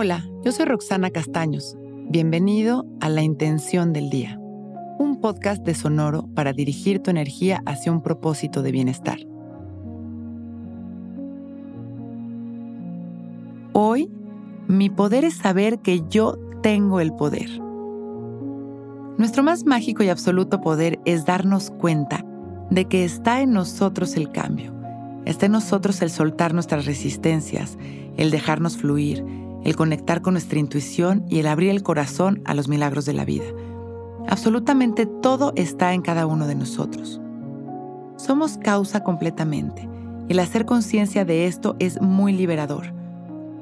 Hola, yo soy Roxana Castaños. Bienvenido a La Intención del Día, un podcast de Sonoro para dirigir tu energía hacia un propósito de bienestar. Hoy, mi poder es saber que yo tengo el poder. Nuestro más mágico y absoluto poder es darnos cuenta de que está en nosotros el cambio, está en nosotros el soltar nuestras resistencias, el dejarnos fluir, el conectar con nuestra intuición y el abrir el corazón a los milagros de la vida. Absolutamente todo está en cada uno de nosotros. Somos causa completamente el hacer conciencia de esto es muy liberador.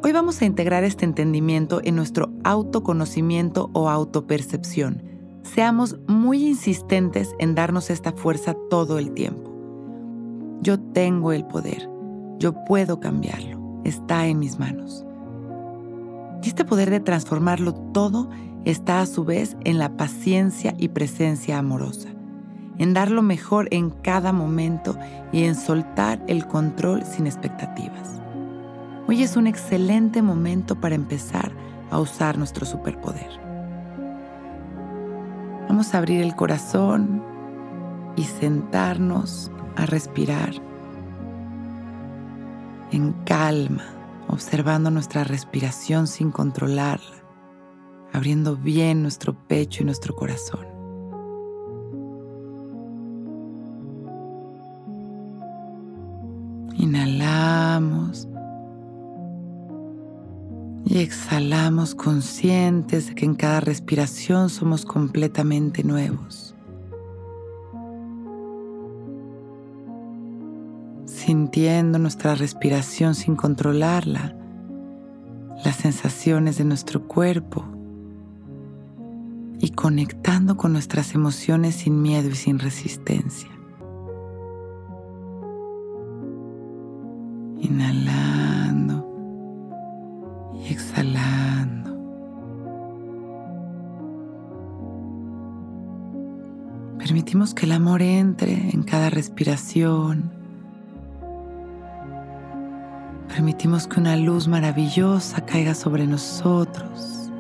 Hoy vamos a integrar este entendimiento en nuestro autoconocimiento o autopercepción. Seamos muy insistentes en darnos esta fuerza todo el tiempo. Yo tengo el poder, yo puedo cambiarlo, está en mis manos. Este poder de transformarlo todo está a su vez en la paciencia y presencia amorosa, en dar lo mejor en cada momento y en soltar el control sin expectativas. Hoy es un excelente momento para empezar a usar nuestro superpoder. Vamos a abrir el corazón y sentarnos a respirar en calma observando nuestra respiración sin controlarla, abriendo bien nuestro pecho y nuestro corazón. Inhalamos y exhalamos conscientes de que en cada respiración somos completamente nuevos. Sintiendo nuestra respiración sin controlarla, las sensaciones de nuestro cuerpo y conectando con nuestras emociones sin miedo y sin resistencia. Inhalando y exhalando. Permitimos que el amor entre en cada respiración Permitimos que una luz maravillosa caiga sobre nosotros.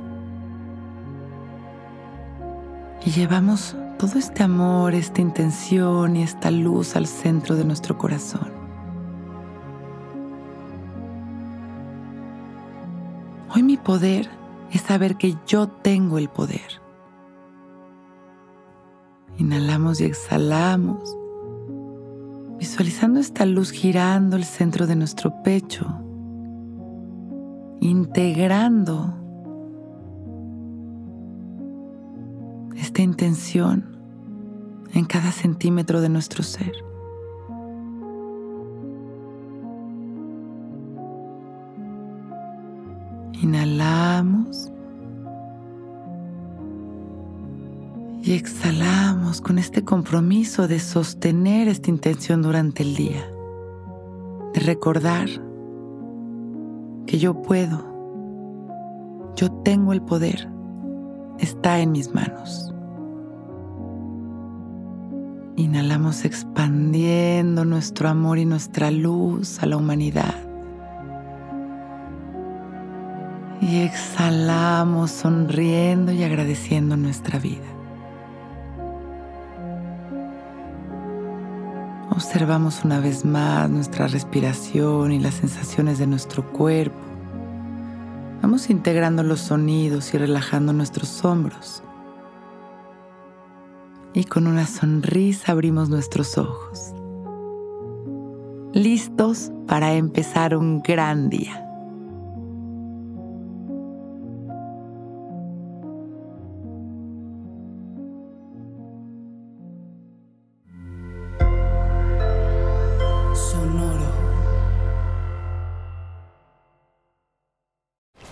Y llevamos todo este amor, esta intención y esta luz al centro de nuestro corazón. Hoy mi poder es saber que yo tengo el poder. Inhalamos y exhalamos visualizando esta luz girando el centro de nuestro pecho, integrando esta intención en cada centímetro de nuestro ser. Inhalamos y exhalamos con este compromiso de sostener esta intención durante el día, de recordar que yo puedo, yo tengo el poder, está en mis manos. Inhalamos expandiendo nuestro amor y nuestra luz a la humanidad. Y exhalamos sonriendo y agradeciendo nuestra vida. Observamos una vez más nuestra respiración y las sensaciones de nuestro cuerpo. Vamos integrando los sonidos y relajando nuestros hombros. Y con una sonrisa abrimos nuestros ojos. Listos para empezar un gran día.